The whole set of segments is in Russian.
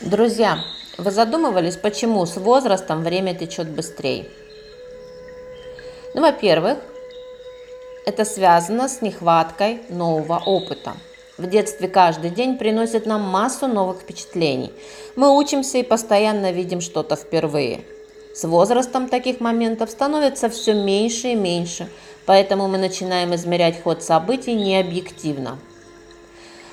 Друзья, вы задумывались, почему с возрастом время течет быстрее? Ну, во-первых, это связано с нехваткой нового опыта. В детстве каждый день приносит нам массу новых впечатлений. Мы учимся и постоянно видим что-то впервые. С возрастом таких моментов становится все меньше и меньше, поэтому мы начинаем измерять ход событий необъективно.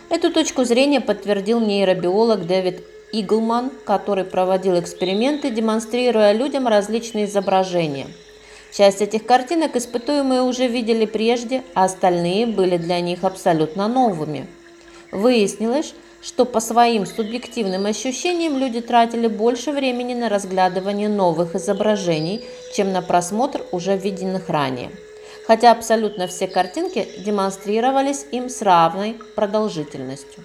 Эту точку зрения подтвердил нейробиолог Дэвид Иглман, который проводил эксперименты, демонстрируя людям различные изображения. Часть этих картинок испытуемые уже видели прежде, а остальные были для них абсолютно новыми. Выяснилось, что по своим субъективным ощущениям люди тратили больше времени на разглядывание новых изображений, чем на просмотр уже виденных ранее. Хотя абсолютно все картинки демонстрировались им с равной продолжительностью.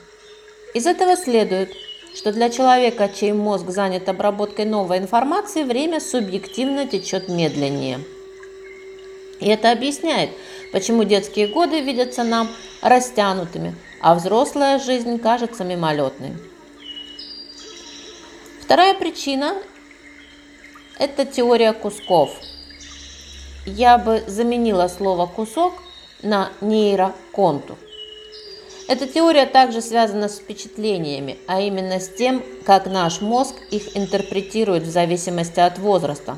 Из этого следует, что для человека, чей мозг занят обработкой новой информации, время субъективно течет медленнее. И это объясняет, почему детские годы видятся нам растянутыми, а взрослая жизнь кажется мимолетной. Вторая причина – это теория кусков. Я бы заменила слово «кусок» на нейроконтур. Эта теория также связана с впечатлениями, а именно с тем, как наш мозг их интерпретирует в зависимости от возраста.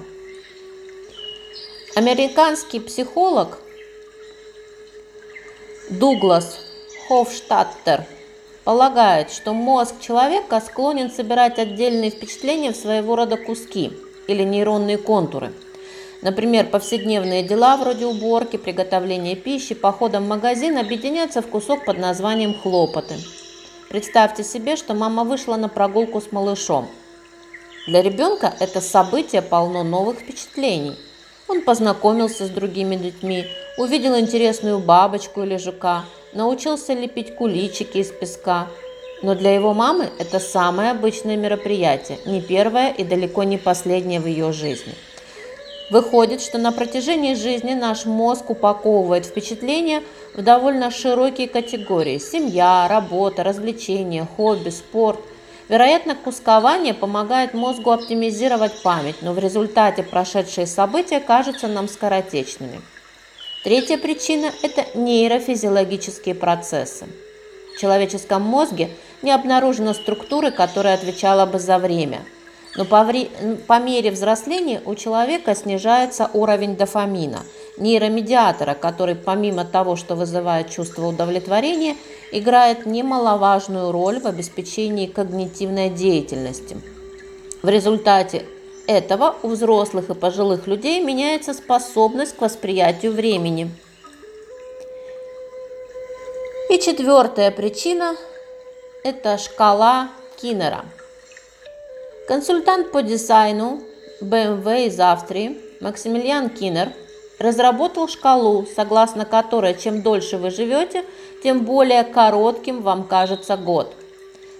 Американский психолог Дуглас Хофштаттер полагает, что мозг человека склонен собирать отдельные впечатления в своего рода куски или нейронные контуры – Например, повседневные дела вроде уборки, приготовления пищи, похода в магазин объединяются в кусок под названием «хлопоты». Представьте себе, что мама вышла на прогулку с малышом. Для ребенка это событие полно новых впечатлений. Он познакомился с другими детьми, увидел интересную бабочку или жука, научился лепить куличики из песка. Но для его мамы это самое обычное мероприятие, не первое и далеко не последнее в ее жизни – Выходит, что на протяжении жизни наш мозг упаковывает впечатления в довольно широкие категории – семья, работа, развлечения, хобби, спорт. Вероятно, кускование помогает мозгу оптимизировать память, но в результате прошедшие события кажутся нам скоротечными. Третья причина – это нейрофизиологические процессы. В человеческом мозге не обнаружено структуры, которая отвечала бы за время – но по, вре... по мере взросления у человека снижается уровень дофамина, нейромедиатора, который помимо того, что вызывает чувство удовлетворения, играет немаловажную роль в обеспечении когнитивной деятельности. В результате этого у взрослых и пожилых людей меняется способность к восприятию времени. И четвертая причина – это шкала Киннера – Консультант по дизайну BMW из Австрии Максимилиан Кинер разработал шкалу, согласно которой чем дольше вы живете, тем более коротким вам кажется год.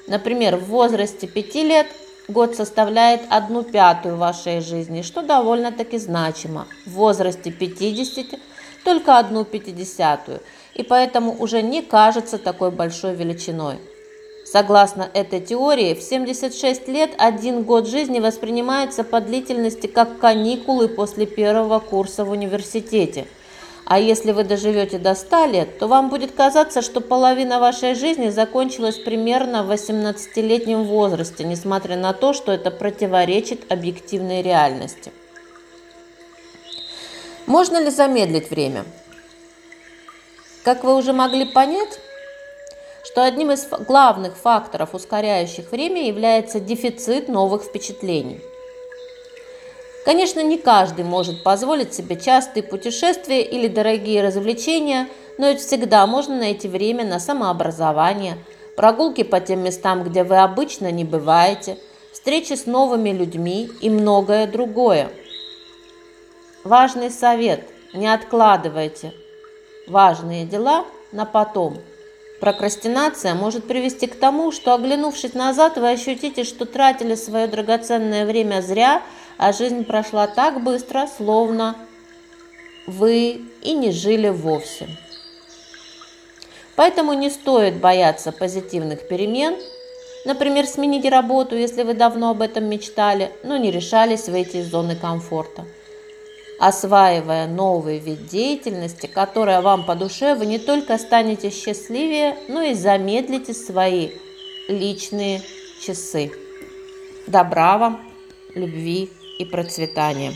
Например, в возрасте 5 лет год составляет одну пятую вашей жизни, что довольно-таки значимо. В возрасте 50 только одну пятидесятую, и поэтому уже не кажется такой большой величиной. Согласно этой теории, в 76 лет один год жизни воспринимается по длительности как каникулы после первого курса в университете. А если вы доживете до 100 лет, то вам будет казаться, что половина вашей жизни закончилась примерно в 18-летнем возрасте, несмотря на то, что это противоречит объективной реальности. Можно ли замедлить время? Как вы уже могли понять, что одним из главных факторов, ускоряющих время, является дефицит новых впечатлений. Конечно, не каждый может позволить себе частые путешествия или дорогие развлечения, но ведь всегда можно найти время на самообразование, прогулки по тем местам, где вы обычно не бываете, встречи с новыми людьми и многое другое. Важный совет – не откладывайте важные дела на потом – Прокрастинация может привести к тому, что, оглянувшись назад, вы ощутите, что тратили свое драгоценное время зря, а жизнь прошла так быстро, словно вы и не жили вовсе. Поэтому не стоит бояться позитивных перемен. Например, смените работу, если вы давно об этом мечтали, но не решались выйти из зоны комфорта. Осваивая новый вид деятельности, которая вам по душе, вы не только станете счастливее, но и замедлите свои личные часы. Добра вам, любви и процветания.